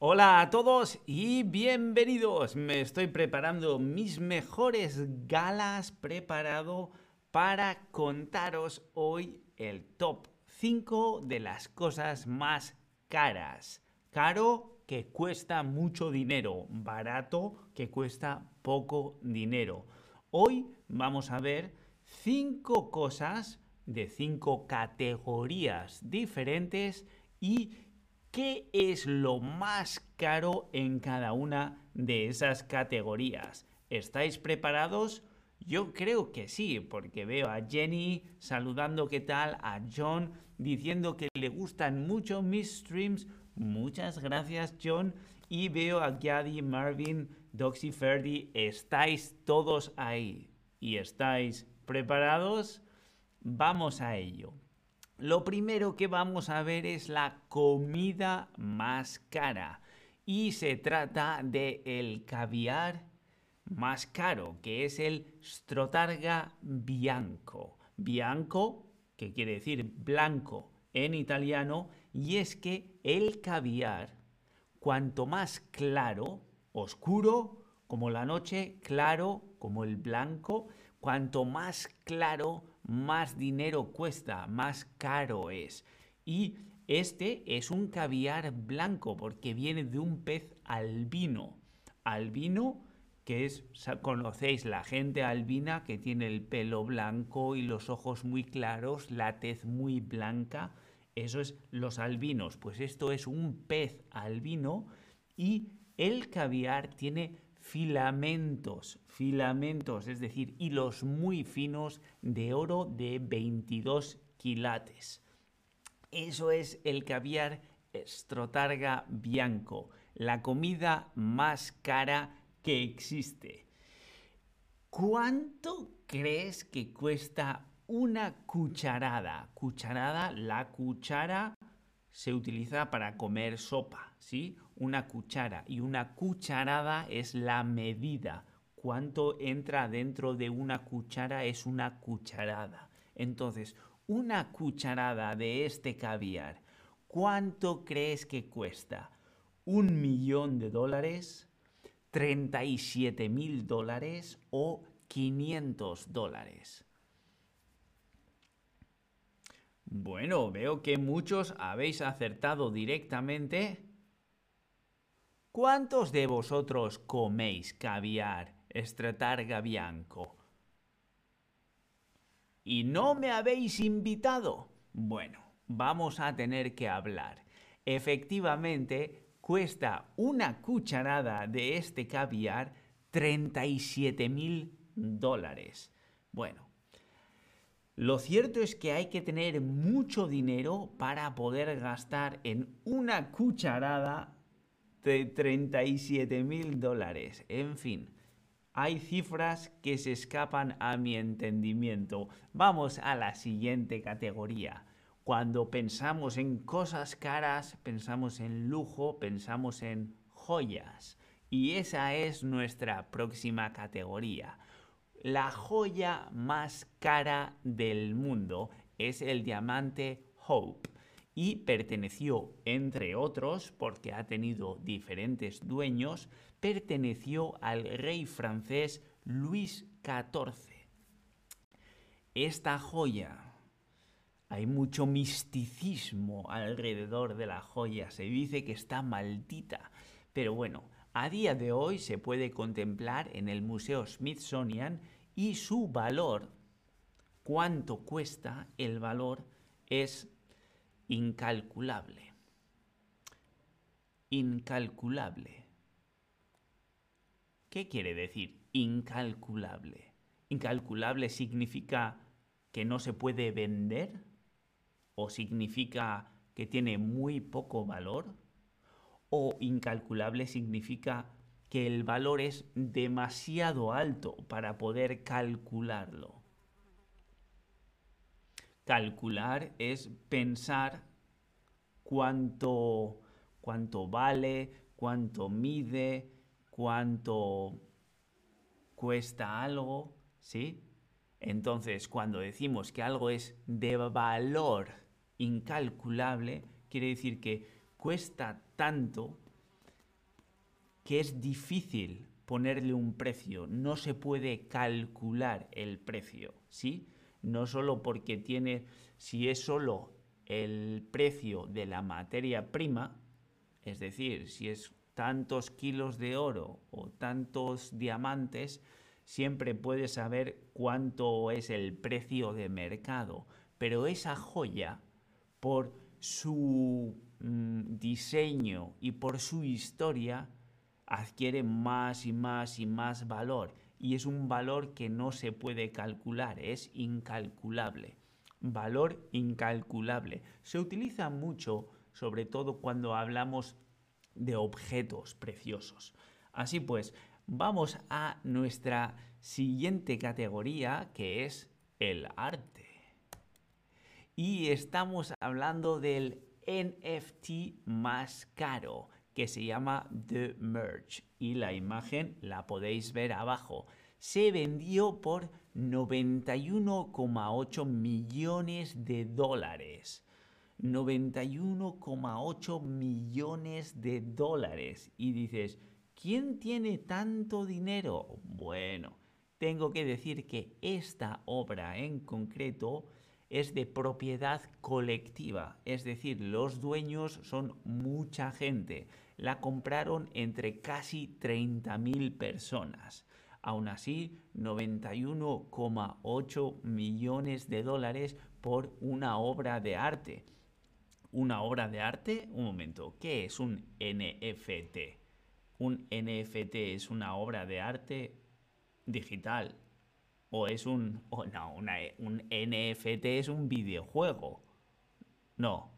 Hola a todos y bienvenidos. Me estoy preparando mis mejores galas preparado para contaros hoy el top 5 de las cosas más caras. Caro que cuesta mucho dinero, barato que cuesta poco dinero. Hoy vamos a ver 5 cosas de 5 categorías diferentes y qué es lo más caro en cada una de esas categorías. ¿Estáis preparados? Yo creo que sí, porque veo a Jenny saludando qué tal, a John diciendo que le gustan mucho mis streams. Muchas gracias John. Y veo a Gadi, Marvin, Doxy, Ferdi. ¿Estáis todos ahí? ¿Y estáis preparados? Vamos a ello. Lo primero que vamos a ver es la comida más cara. Y se trata de el caviar más caro, que es el Strotarga Bianco. Bianco, que quiere decir blanco en italiano, y es que el caviar, cuanto más claro, oscuro como la noche, claro como el blanco, cuanto más claro, más dinero cuesta, más caro es. Y este es un caviar blanco porque viene de un pez albino. Albino que es, conocéis la gente albina que tiene el pelo blanco y los ojos muy claros, la tez muy blanca, eso es los albinos, pues esto es un pez albino y el caviar tiene filamentos, filamentos, es decir, hilos muy finos de oro de 22 quilates. Eso es el caviar Strotarga Bianco, la comida más cara que existe. ¿Cuánto crees que cuesta una cucharada? Cucharada, la cuchara se utiliza para comer sopa, ¿sí? Una cuchara y una cucharada es la medida. Cuánto entra dentro de una cuchara es una cucharada. Entonces, una cucharada de este caviar, ¿cuánto crees que cuesta? ¿Un millón de dólares? 37 mil dólares o 500 dólares. Bueno, veo que muchos habéis acertado directamente. ¿Cuántos de vosotros coméis caviar, estratarga bianco? ¿Y no me habéis invitado? Bueno, vamos a tener que hablar. Efectivamente, cuesta una cucharada de este caviar 37 mil dólares. Bueno, lo cierto es que hay que tener mucho dinero para poder gastar en una cucharada de 37 mil dólares. En fin, hay cifras que se escapan a mi entendimiento. Vamos a la siguiente categoría. Cuando pensamos en cosas caras, pensamos en lujo, pensamos en joyas. Y esa es nuestra próxima categoría. La joya más cara del mundo es el diamante Hope y perteneció, entre otros, porque ha tenido diferentes dueños, perteneció al rey francés Luis XIV. Esta joya hay mucho misticismo alrededor de la joya. Se dice que está maldita. Pero bueno, a día de hoy se puede contemplar en el Museo Smithsonian y su valor, cuánto cuesta el valor, es incalculable. Incalculable. ¿Qué quiere decir incalculable? Incalculable significa que no se puede vender o significa que tiene muy poco valor o incalculable significa que el valor es demasiado alto para poder calcularlo. Calcular es pensar cuánto, cuánto vale, cuánto mide, cuánto cuesta algo, ¿sí? Entonces, cuando decimos que algo es de valor incalculable, quiere decir que cuesta tanto que es difícil ponerle un precio, no se puede calcular el precio, ¿sí? No solo porque tiene, si es solo el precio de la materia prima, es decir, si es tantos kilos de oro o tantos diamantes, siempre puedes saber cuánto es el precio de mercado. Pero esa joya, por su mm, diseño y por su historia, adquiere más y más y más valor y es un valor que no se puede calcular, es incalculable. Valor incalculable. Se utiliza mucho, sobre todo cuando hablamos de objetos preciosos. Así pues, vamos a nuestra siguiente categoría que es el arte. Y estamos hablando del NFT más caro que se llama The Merge y la imagen la podéis ver abajo. Se vendió por 91,8 millones de dólares. 91,8 millones de dólares. Y dices, ¿quién tiene tanto dinero? Bueno, tengo que decir que esta obra en concreto es de propiedad colectiva, es decir, los dueños son mucha gente la compraron entre casi 30.000 personas. Aún así, 91,8 millones de dólares por una obra de arte. ¿Una obra de arte? Un momento, ¿qué es un NFT? Un NFT es una obra de arte digital. O es un... no, un NFT es un videojuego. No,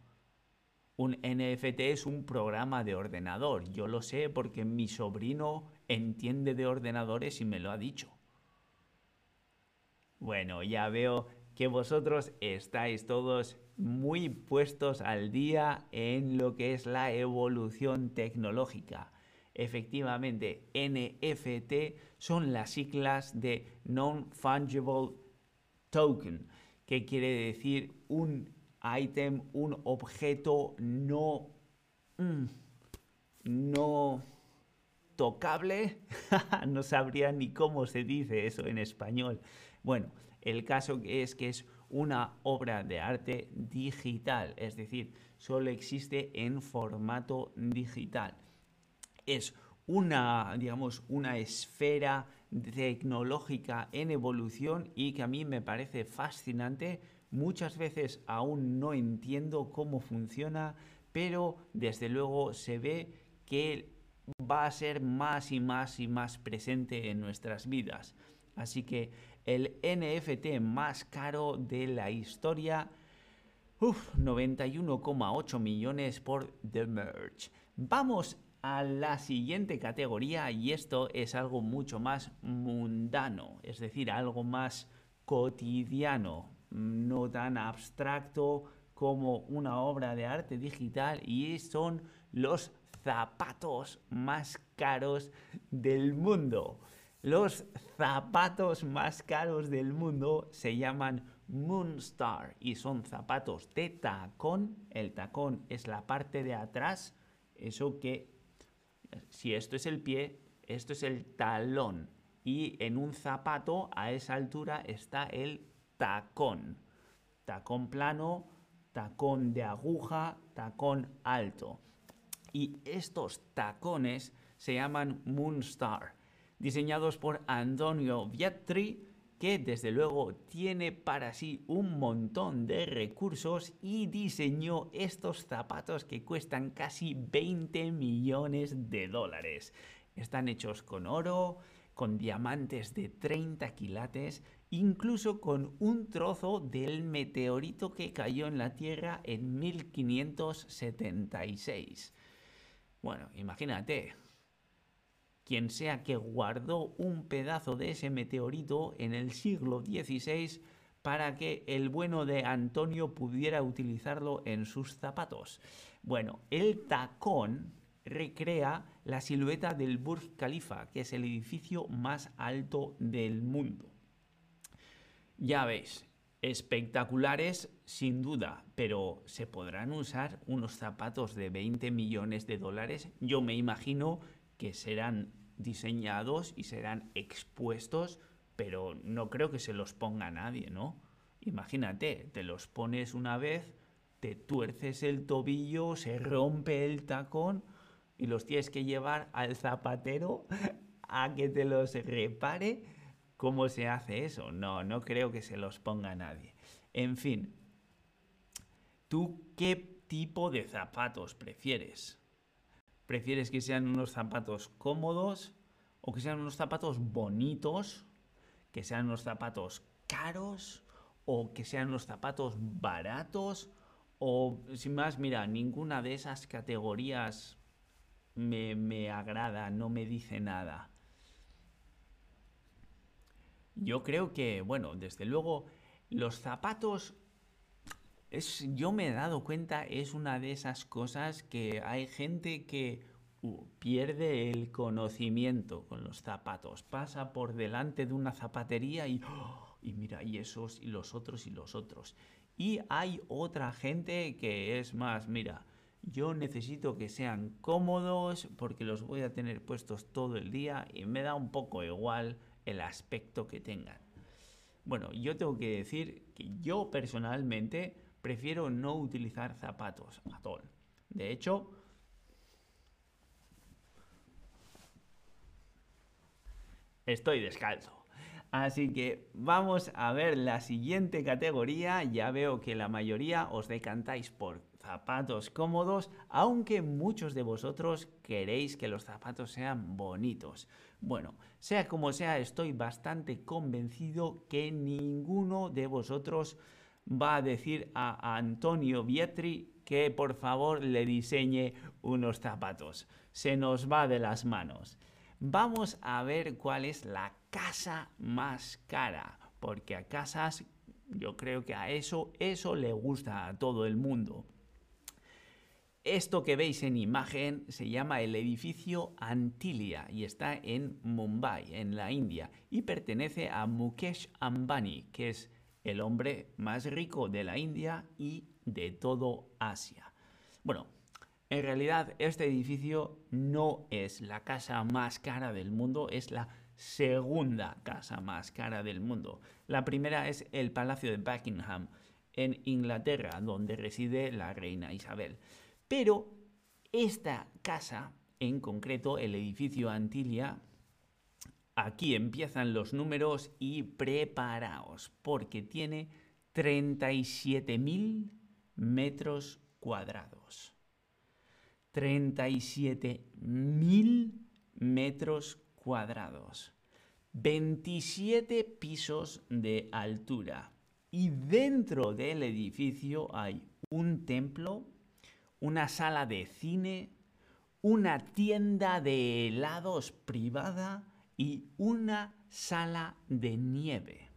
un NFT es un programa de ordenador. Yo lo sé porque mi sobrino entiende de ordenadores y me lo ha dicho. Bueno, ya veo que vosotros estáis todos muy puestos al día en lo que es la evolución tecnológica. Efectivamente, NFT son las siglas de Non-Fungible Token, que quiere decir un item, un objeto no, mm, no tocable. no sabría ni cómo se dice eso en español. Bueno, el caso es que es una obra de arte digital, es decir, solo existe en formato digital. Es una, digamos, una esfera tecnológica en evolución y que a mí me parece fascinante Muchas veces aún no entiendo cómo funciona, pero desde luego se ve que va a ser más y más y más presente en nuestras vidas. Así que el NFT más caro de la historia, 91,8 millones por The Merge. Vamos a la siguiente categoría y esto es algo mucho más mundano, es decir, algo más cotidiano, no tan abstracto como una obra de arte digital y son los zapatos más caros del mundo. Los zapatos más caros del mundo se llaman Moonstar y son zapatos de tacón. El tacón es la parte de atrás, eso que, si esto es el pie, esto es el talón. Y en un zapato a esa altura está el tacón. Tacón plano, tacón de aguja, tacón alto. Y estos tacones se llaman Moonstar, diseñados por Antonio Vietri, que desde luego tiene para sí un montón de recursos y diseñó estos zapatos que cuestan casi 20 millones de dólares. Están hechos con oro, con diamantes de 30 quilates incluso con un trozo del meteorito que cayó en la Tierra en 1576. Bueno, imagínate, quien sea que guardó un pedazo de ese meteorito en el siglo XVI para que el bueno de Antonio pudiera utilizarlo en sus zapatos. Bueno, el tacón recrea la silueta del Burj Khalifa, que es el edificio más alto del mundo. Ya veis, espectaculares sin duda, pero ¿se podrán usar unos zapatos de 20 millones de dólares? Yo me imagino que serán diseñados y serán expuestos, pero no creo que se los ponga nadie, ¿no? Imagínate, te los pones una vez, te tuerces el tobillo, se rompe el tacón y los tienes que llevar al zapatero a que te los repare. ¿Cómo se hace eso? No, no creo que se los ponga nadie. En fin, ¿tú qué tipo de zapatos prefieres? ¿Prefieres que sean unos zapatos cómodos o que sean unos zapatos bonitos? ¿Que sean unos zapatos caros? ¿O que sean unos zapatos baratos? O sin más, mira, ninguna de esas categorías me, me agrada, no me dice nada. Yo creo que, bueno, desde luego, los zapatos, es, yo me he dado cuenta, es una de esas cosas que hay gente que pierde el conocimiento con los zapatos. Pasa por delante de una zapatería y, ¡oh! y mira, y esos, y los otros, y los otros. Y hay otra gente que es más, mira, yo necesito que sean cómodos porque los voy a tener puestos todo el día y me da un poco igual el aspecto que tengan. Bueno, yo tengo que decir que yo personalmente prefiero no utilizar zapatos a todo. De hecho, estoy descalzo. Así que vamos a ver la siguiente categoría. Ya veo que la mayoría os decantáis por zapatos cómodos, aunque muchos de vosotros queréis que los zapatos sean bonitos. Bueno, sea como sea, estoy bastante convencido que ninguno de vosotros va a decir a Antonio Vietri que por favor le diseñe unos zapatos. Se nos va de las manos. Vamos a ver cuál es la casa más cara, porque a casas yo creo que a eso eso le gusta a todo el mundo. Esto que veis en imagen se llama el edificio Antilia y está en Mumbai, en la India, y pertenece a Mukesh Ambani, que es el hombre más rico de la India y de todo Asia. Bueno, en realidad este edificio no es la casa más cara del mundo, es la segunda casa más cara del mundo. La primera es el Palacio de Buckingham en Inglaterra, donde reside la reina Isabel. Pero esta casa, en concreto el edificio Antilia, aquí empiezan los números y preparaos, porque tiene 37.000 metros cuadrados. 37.000 metros cuadrados. 27 pisos de altura. Y dentro del edificio hay un templo una sala de cine, una tienda de helados privada y una sala de nieve.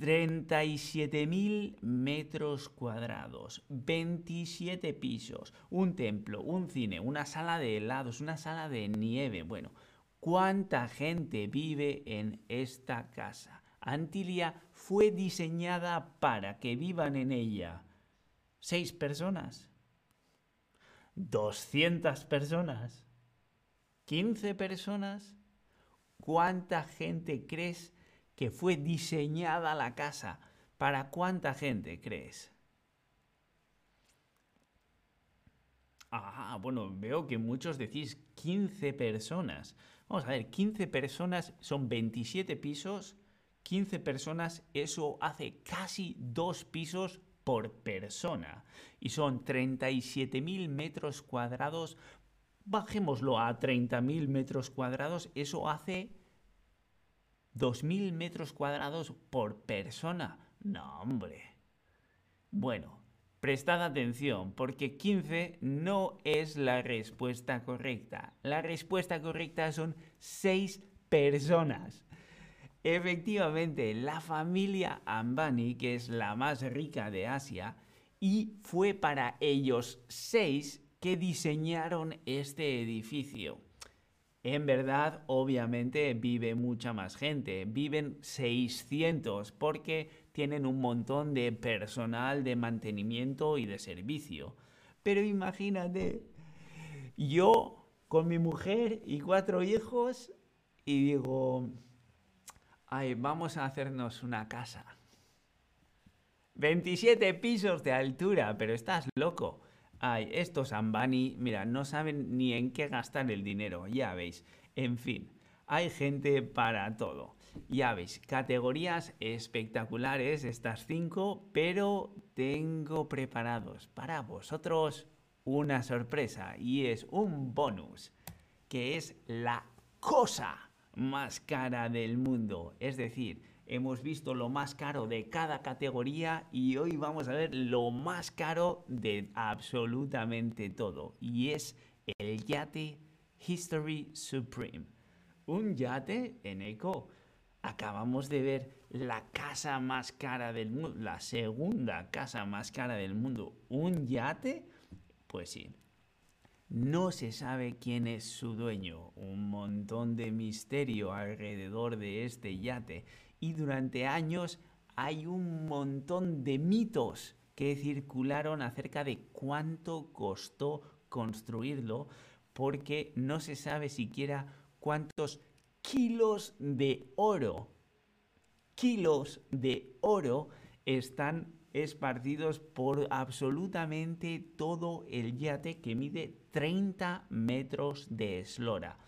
37.000 metros cuadrados, 27 pisos, un templo, un cine, una sala de helados, una sala de nieve. Bueno, ¿cuánta gente vive en esta casa? Antilia fue diseñada para que vivan en ella seis personas, 200 personas, 15 personas. ¿Cuánta gente crees que fue diseñada la casa? ¿Para cuánta gente crees? Ah, bueno, veo que muchos decís 15 personas. Vamos a ver, 15 personas son 27 pisos 15 personas, eso hace casi dos pisos por persona. Y son 37.000 metros cuadrados. Bajémoslo a 30.000 metros cuadrados. Eso hace 2.000 metros cuadrados por persona. No, hombre. Bueno, prestad atención, porque 15 no es la respuesta correcta. La respuesta correcta son 6 personas. Efectivamente, la familia Ambani, que es la más rica de Asia, y fue para ellos seis que diseñaron este edificio. En verdad, obviamente, vive mucha más gente. Viven 600 porque tienen un montón de personal de mantenimiento y de servicio. Pero imagínate yo con mi mujer y cuatro hijos y digo, ay, vamos a hacernos una casa. 27 pisos de altura, pero estás loco. Ay, estos Ambani, mira, no saben ni en qué gastar el dinero, ya veis. En fin, hay gente para todo. Ya veis, categorías espectaculares estas cinco, pero tengo preparados para vosotros una sorpresa y es un bonus, que es la cosa más cara del mundo. Es decir, hemos visto lo más caro de cada categoría y hoy vamos a ver lo más caro de absolutamente todo. Y es el yate History Supreme. Un yate en eco. Acabamos de ver la casa más cara del mundo, la segunda casa más cara del mundo. ¿Un yate? Pues sí. No se sabe quién es su dueño, un montón de misterio alrededor de este yate y durante años hay un montón de mitos que circularon acerca de cuánto costó construirlo porque no se sabe siquiera cuántos kilos de oro, kilos de oro están esparcidos por absolutamente todo el yate que mide 30 metros de eslora.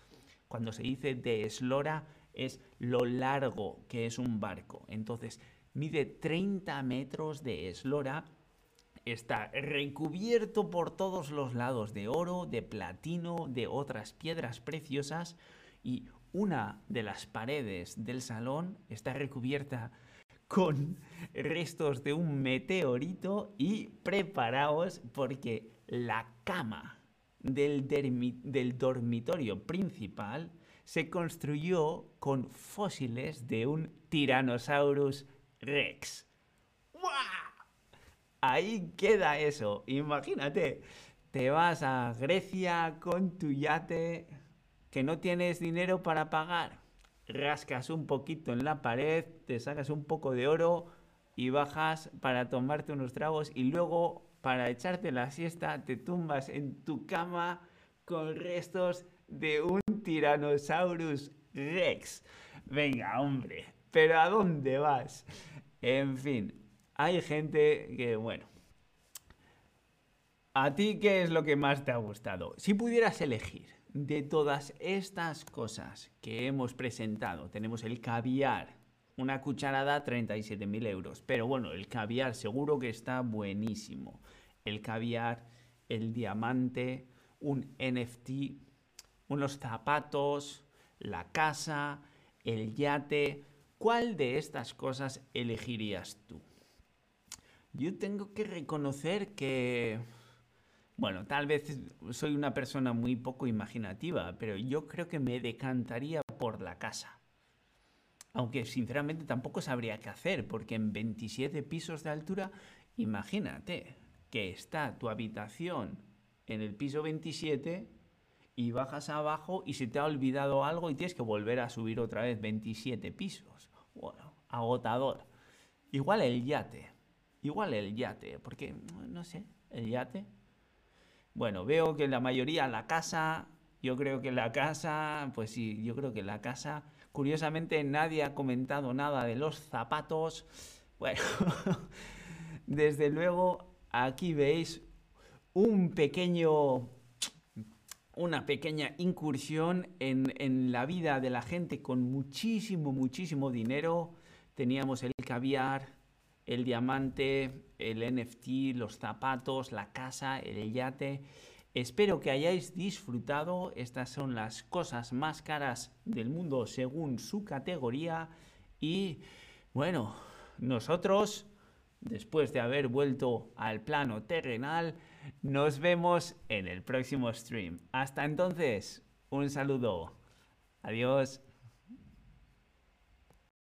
Cuando se dice de eslora es lo largo que es un barco. Entonces, mide 30 metros de eslora, está recubierto por todos los lados de oro, de platino, de otras piedras preciosas y una de las paredes del salón está recubierta con restos de un meteorito y preparaos porque la cama del, del dormitorio principal se construyó con fósiles de un Tyrannosaurus rex. Ahí queda eso. Imagínate, te vas a Grecia con tu yate que no tienes dinero para pagar. Rascas un poquito en la pared, te sacas un poco de oro y bajas para tomarte unos tragos y luego para echarte la siesta te tumbas en tu cama con restos de un Tyrannosaurus Rex. Venga, hombre, pero ¿a dónde vas? En fin, hay gente que, bueno. ¿A ti qué es lo que más te ha gustado? Si pudieras elegir de todas estas cosas que hemos presentado, tenemos el caviar, una cucharada 37.000 euros, pero bueno, el caviar seguro que está buenísimo. El caviar, el diamante, un NFT unos zapatos, la casa, el yate. ¿Cuál de estas cosas elegirías tú? Yo tengo que reconocer que, bueno, tal vez soy una persona muy poco imaginativa, pero yo creo que me decantaría por la casa. Aunque sinceramente tampoco sabría qué hacer, porque en 27 pisos de altura, imagínate que está tu habitación en el piso 27 y bajas abajo y se te ha olvidado algo y tienes que volver a subir otra vez 27 pisos. Bueno, agotador. Igual el yate. Igual el yate, porque no sé, el yate. Bueno, veo que la mayoría la casa, yo creo que la casa, pues sí, yo creo que la casa, curiosamente nadie ha comentado nada de los zapatos. Bueno, desde luego aquí veis un pequeño una pequeña incursión en, la vida de la gente con muchísimo, muchísimo dinero. Teníamos el caviar, el diamante, el NFT, los zapatos, la casa, el yate. Espero que hayáis disfrutado. Estas son las cosas más caras del mundo según su categoría. Y bueno, nosotros, después de haber vuelto al plano terrenal, nos vemos en el próximo stream. Hasta entonces, un saludo. Adiós.